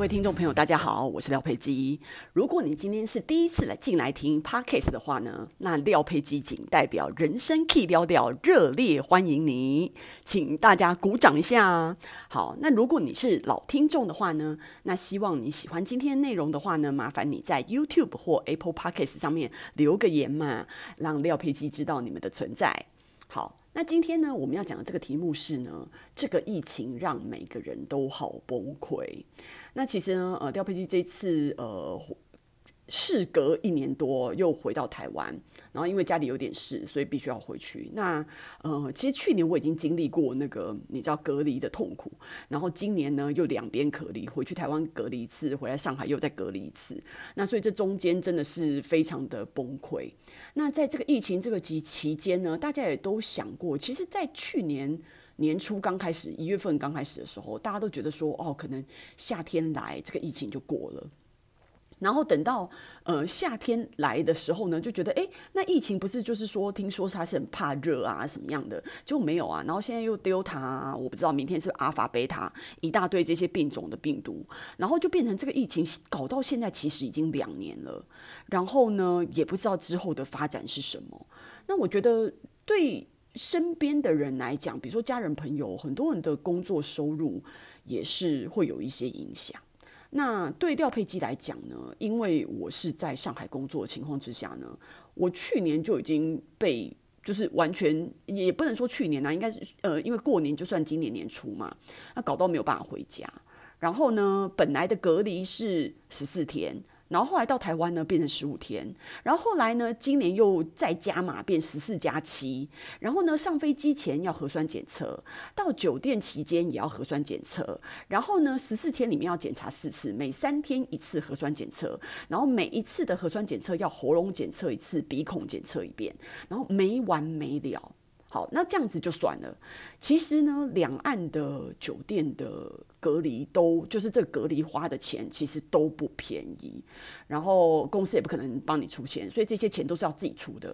各位听众朋友，大家好，我是廖佩基。如果你今天是第一次来进来听 Podcast 的话呢，那廖佩基仅代表人生 K 调调，热烈欢迎你，请大家鼓掌一下。好，那如果你是老听众的话呢，那希望你喜欢今天内容的话呢，麻烦你在 YouTube 或 Apple Podcast 上面留个言嘛，让廖佩基知道你们的存在。好。那今天呢，我们要讲的这个题目是呢，这个疫情让每个人都好崩溃。那其实呢，呃，调配剂这次呃。事隔一年多又回到台湾，然后因为家里有点事，所以必须要回去。那呃，其实去年我已经经历过那个你知道隔离的痛苦，然后今年呢又两边隔离，回去台湾隔离一次，回来上海又再隔离一次。那所以这中间真的是非常的崩溃。那在这个疫情这个期期间呢，大家也都想过，其实，在去年年初刚开始一月份刚开始的时候，大家都觉得说，哦，可能夏天来这个疫情就过了。然后等到呃夏天来的时候呢，就觉得哎，那疫情不是就是说，听说它是很怕热啊，什么样的？结果没有啊。然后现在又 Delta 啊，我不知道明天是阿尔法、贝塔，一大堆这些病种的病毒，然后就变成这个疫情搞到现在其实已经两年了。然后呢，也不知道之后的发展是什么。那我觉得对身边的人来讲，比如说家人朋友，很多人的工作收入也是会有一些影响。那对调配机来讲呢，因为我是在上海工作的情况之下呢，我去年就已经被就是完全也不能说去年啊，应该是呃，因为过年就算今年年初嘛，那搞到没有办法回家，然后呢，本来的隔离是十四天。然后后来到台湾呢，变成十五天。然后后来呢，今年又再加码，变十四加七。然后呢，上飞机前要核酸检测，到酒店期间也要核酸检测。然后呢，十四天里面要检查四次，每三天一次核酸检测。然后每一次的核酸检测要喉咙检测一次，鼻孔检测一遍。然后没完没了。好，那这样子就算了。其实呢，两岸的酒店的隔离都就是这隔离花的钱，其实都不便宜。然后公司也不可能帮你出钱，所以这些钱都是要自己出的，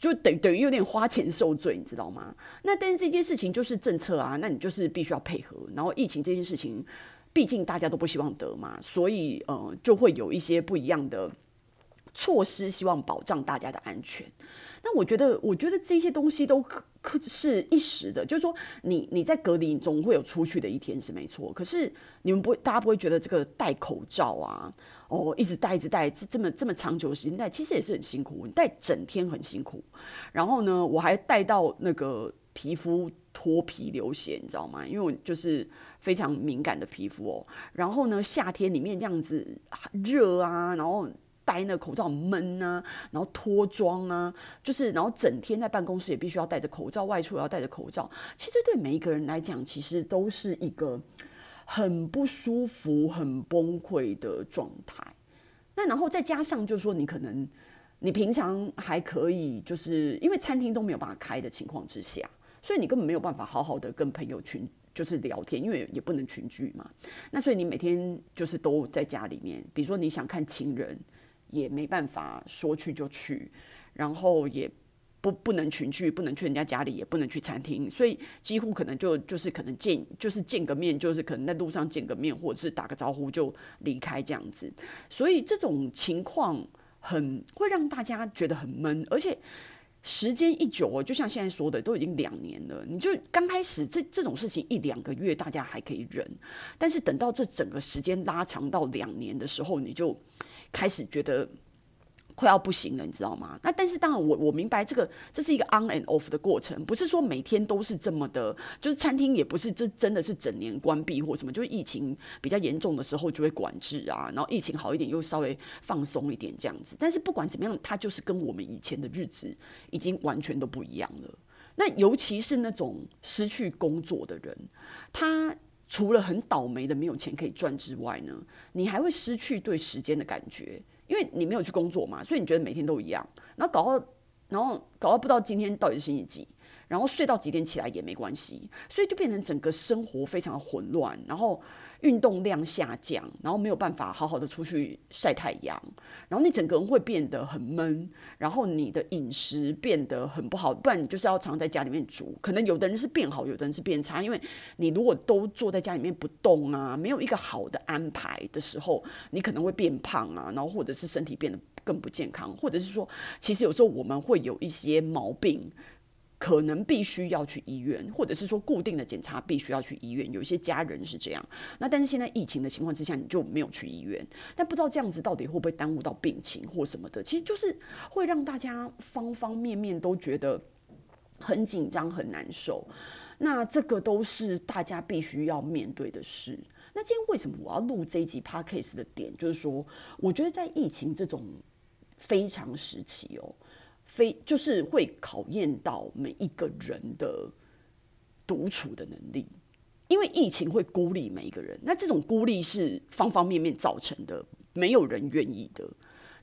就等等于有点花钱受罪，你知道吗？那但是这件事情就是政策啊，那你就是必须要配合。然后疫情这件事情，毕竟大家都不希望得嘛，所以呃，就会有一些不一样的措施，希望保障大家的安全。那我觉得，我觉得这些东西都可可是一时的，就是说你，你在隔离，总会有出去的一天是没错。可是你们不会，大家不会觉得这个戴口罩啊，哦，一直戴一直戴，这这么这么长久时间戴，其实也是很辛苦。你戴整天很辛苦，然后呢，我还戴到那个皮肤脱皮流血，你知道吗？因为我就是非常敏感的皮肤哦。然后呢，夏天里面这样子热啊，然后。戴那口罩闷啊，然后脱妆啊，就是然后整天在办公室也必须要戴着口罩，外出也要戴着口罩。其实对每一个人来讲，其实都是一个很不舒服、很崩溃的状态。那然后再加上，就是说你可能你平常还可以，就是因为餐厅都没有办法开的情况之下，所以你根本没有办法好好的跟朋友群就是聊天，因为也不能群聚嘛。那所以你每天就是都在家里面，比如说你想看情人。也没办法说去就去，然后也不不能群聚，不能去人家家里，也不能去餐厅，所以几乎可能就就是可能见就是见个面，就是可能在路上见个面，或者是打个招呼就离开这样子。所以这种情况很会让大家觉得很闷，而且时间一久哦，就像现在说的，都已经两年了。你就刚开始这这种事情一两个月大家还可以忍，但是等到这整个时间拉长到两年的时候，你就。开始觉得快要不行了，你知道吗？那但是当然我，我明白这个这是一个 on and off 的过程，不是说每天都是这么的，就是餐厅也不是这真的是整年关闭或什么，就是疫情比较严重的时候就会管制啊，然后疫情好一点又稍微放松一点这样子。但是不管怎么样，它就是跟我们以前的日子已经完全都不一样了。那尤其是那种失去工作的人，他。除了很倒霉的没有钱可以赚之外呢，你还会失去对时间的感觉，因为你没有去工作嘛，所以你觉得每天都一样，然后搞到，然后搞到不知道今天到底是星期几，然后睡到几点起来也没关系，所以就变成整个生活非常的混乱，然后运动量下降，然后没有办法好好的出去晒太阳，然后你整个人会变得很闷，然后你的饮食变得很不好，不然你就是要常在家里面煮。可能有的人是变好，有的人是变差，因为你如果都坐在家里面不动啊，没有一个好的安排的时候，你可能会变胖啊，然后或者是身体变得更不健康，或者是说，其实有时候我们会有一些毛病。可能必须要去医院，或者是说固定的检查必须要去医院。有一些家人是这样，那但是现在疫情的情况之下，你就没有去医院。但不知道这样子到底会不会耽误到病情或什么的，其实就是会让大家方方面面都觉得很紧张、很难受。那这个都是大家必须要面对的事。那今天为什么我要录这一集 Podcast 的点，就是说，我觉得在疫情这种非常时期哦。非就是会考验到每一个人的独处的能力，因为疫情会孤立每一个人。那这种孤立是方方面面造成的，没有人愿意的。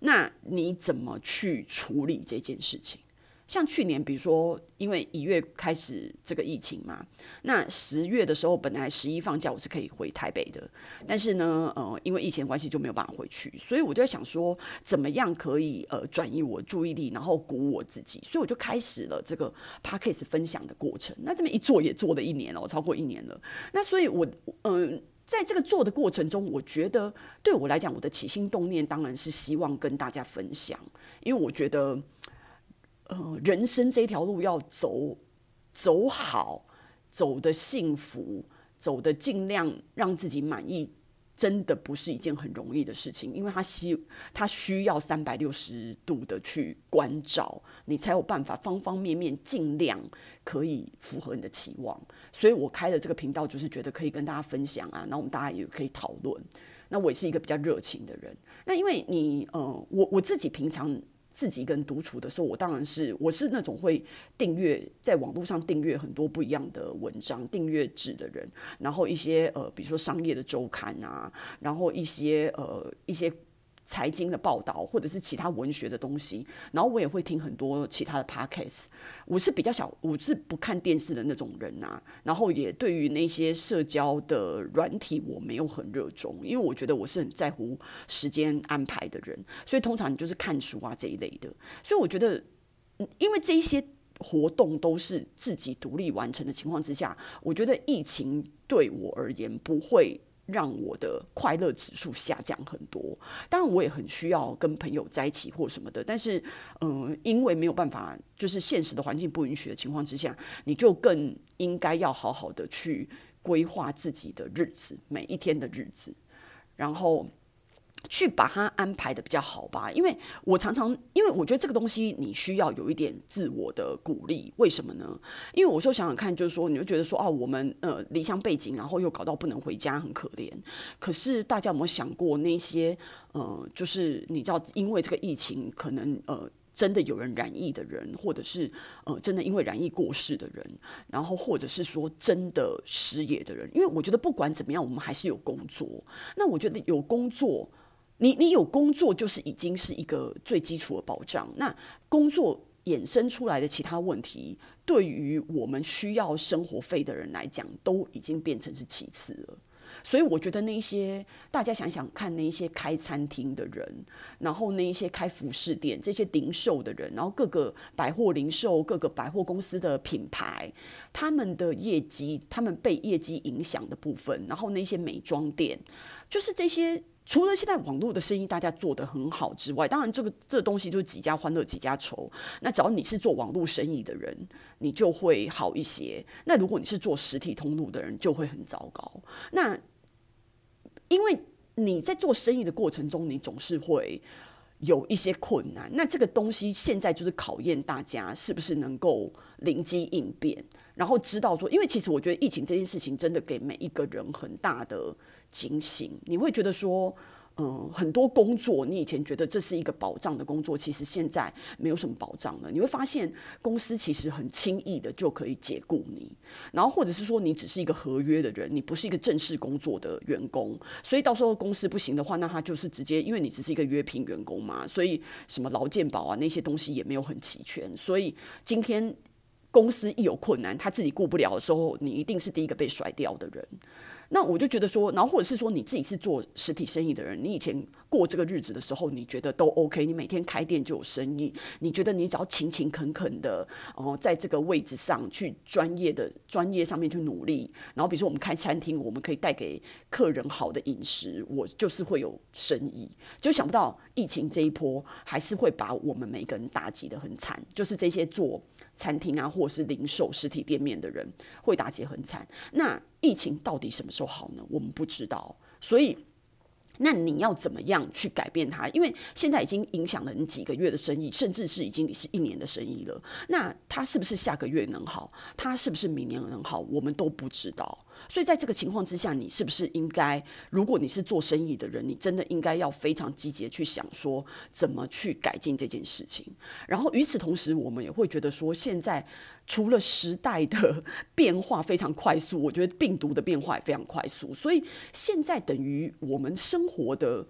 那你怎么去处理这件事情？像去年，比如说，因为一月开始这个疫情嘛，那十月的时候，本来十一放假我是可以回台北的，但是呢，呃，因为疫情关系就没有办法回去，所以我就在想说，怎么样可以呃转移我注意力，然后鼓舞我自己，所以我就开始了这个 Podcast 分享的过程。那这么一做也做了一年了，我超过一年了。那所以，我嗯，在这个做的过程中，我觉得对我来讲，我的起心动念当然是希望跟大家分享，因为我觉得。呃，人生这条路要走走好，走得幸福，走得尽量让自己满意，真的不是一件很容易的事情，因为他需他需要三百六十度的去关照，你才有办法方方面面尽量可以符合你的期望。所以我开了这个频道，就是觉得可以跟大家分享啊，那我们大家也可以讨论。那我也是一个比较热情的人，那因为你呃，我我自己平常。自己跟独处的时候，我当然是我是那种会订阅在网络上订阅很多不一样的文章、订阅制的人，然后一些呃，比如说商业的周刊啊，然后一些呃一些。财经的报道，或者是其他文学的东西，然后我也会听很多其他的 podcast。我是比较小，我是不看电视的那种人啊。然后也对于那些社交的软体，我没有很热衷，因为我觉得我是很在乎时间安排的人。所以通常就是看书啊这一类的。所以我觉得，因为这一些活动都是自己独立完成的情况之下，我觉得疫情对我而言不会。让我的快乐指数下降很多，当然我也很需要跟朋友在一起或什么的，但是，嗯、因为没有办法，就是现实的环境不允许的情况之下，你就更应该要好好的去规划自己的日子，每一天的日子，然后。去把它安排得比较好吧，因为我常常，因为我觉得这个东西你需要有一点自我的鼓励，为什么呢？因为我说想想看，就是说你会觉得说哦，我们呃离乡背井，然后又搞到不能回家，很可怜。可是大家有没有想过那些呃，就是你知道，因为这个疫情，可能呃真的有人染疫的人，或者是呃真的因为染疫过世的人，然后或者是说真的失业的人。因为我觉得不管怎么样，我们还是有工作。那我觉得有工作。你你有工作就是已经是一个最基础的保障。那工作衍生出来的其他问题，对于我们需要生活费的人来讲，都已经变成是其次了。所以我觉得那些大家想想看，那一些开餐厅的人，然后那一些开服饰店、这些零售的人，然后各个百货零售、各个百货公司的品牌，他们的业绩，他们被业绩影响的部分，然后那些美妆店，就是这些。除了现在网络的生意大家做得很好之外，当然这个这东西就是几家欢乐几家愁。那只要你是做网络生意的人，你就会好一些。那如果你是做实体通路的人，就会很糟糕。那因为你在做生意的过程中，你总是会有一些困难。那这个东西现在就是考验大家是不是能够灵机应变，然后知道说，因为其实我觉得疫情这件事情真的给每一个人很大的。警醒，你会觉得说，嗯，很多工作你以前觉得这是一个保障的工作，其实现在没有什么保障了。你会发现公司其实很轻易的就可以解雇你，然后或者是说你只是一个合约的人，你不是一个正式工作的员工，所以到时候公司不行的话，那他就是直接因为你只是一个约聘员工嘛，所以什么劳健保啊那些东西也没有很齐全，所以今天公司一有困难，他自己顾不了的时候，你一定是第一个被甩掉的人。那我就觉得说，然后或者是说你自己是做实体生意的人，你以前过这个日子的时候，你觉得都 OK，你每天开店就有生意，你觉得你只要勤勤恳恳的哦，在这个位置上去专业的专业上面去努力，然后比如说我们开餐厅，我们可以带给客人好的饮食，我就是会有生意。就想不到疫情这一波还是会把我们每个人打击得很惨，就是这些做餐厅啊或者是零售实体店面的人会打击很惨。那疫情到底什么时候好呢？我们不知道，所以那你要怎么样去改变它？因为现在已经影响了你几个月的生意，甚至是已经你是一年的生意了。那它是不是下个月能好？它是不是明年能好？我们都不知道。所以在这个情况之下，你是不是应该，如果你是做生意的人，你真的应该要非常积极去想说怎么去改进这件事情。然后与此同时，我们也会觉得说现在。除了时代的变化非常快速，我觉得病毒的变化也非常快速，所以现在等于我们生活的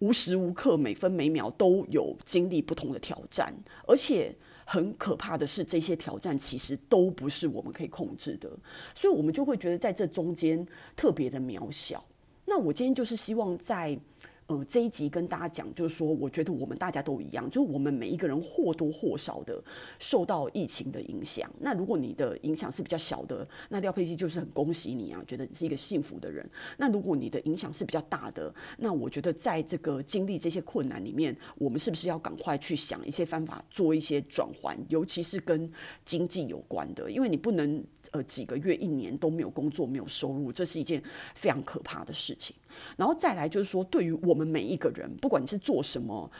无时无刻、每分每秒都有经历不同的挑战，而且很可怕的是，这些挑战其实都不是我们可以控制的，所以我们就会觉得在这中间特别的渺小。那我今天就是希望在。呃，这一集跟大家讲，就是说，我觉得我们大家都一样，就是我们每一个人或多或少的受到疫情的影响。那如果你的影响是比较小的，那廖佩基就是很恭喜你啊，觉得你是一个幸福的人。那如果你的影响是比较大的，那我觉得在这个经历这些困难里面，我们是不是要赶快去想一些方法，做一些转换，尤其是跟经济有关的，因为你不能呃几个月、一年都没有工作、没有收入，这是一件非常可怕的事情。然后再来就是说，对于我们每一个人，不管你是做什么，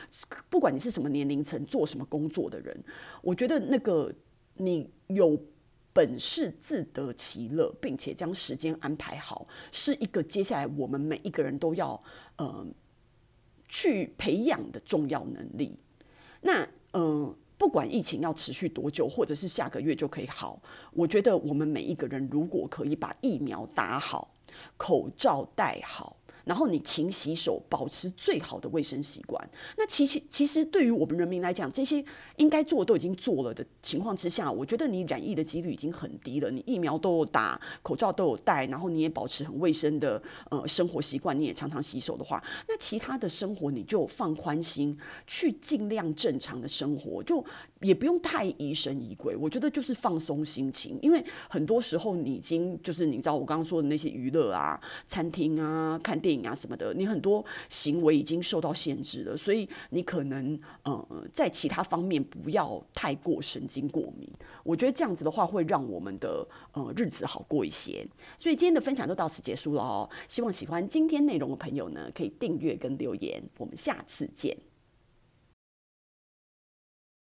不管你是什么年龄层，做什么工作的人，我觉得那个你有本事自得其乐，并且将时间安排好，是一个接下来我们每一个人都要呃去培养的重要能力。那嗯、呃，不管疫情要持续多久，或者是下个月就可以好，我觉得我们每一个人如果可以把疫苗打好，口罩戴好。然后你勤洗手，保持最好的卫生习惯。那其实其实对于我们人民来讲，这些应该做都已经做了的情况之下，我觉得你染疫的几率已经很低了。你疫苗都有打，口罩都有戴，然后你也保持很卫生的呃生活习惯，你也常常洗手的话，那其他的生活你就放宽心，去尽量正常的生活就。也不用太疑神疑鬼，我觉得就是放松心情，因为很多时候你已经就是你知道我刚刚说的那些娱乐啊、餐厅啊、看电影啊什么的，你很多行为已经受到限制了，所以你可能呃在其他方面不要太过神经过敏。我觉得这样子的话会让我们的呃日子好过一些。所以今天的分享就到此结束了哦，希望喜欢今天内容的朋友呢可以订阅跟留言，我们下次见。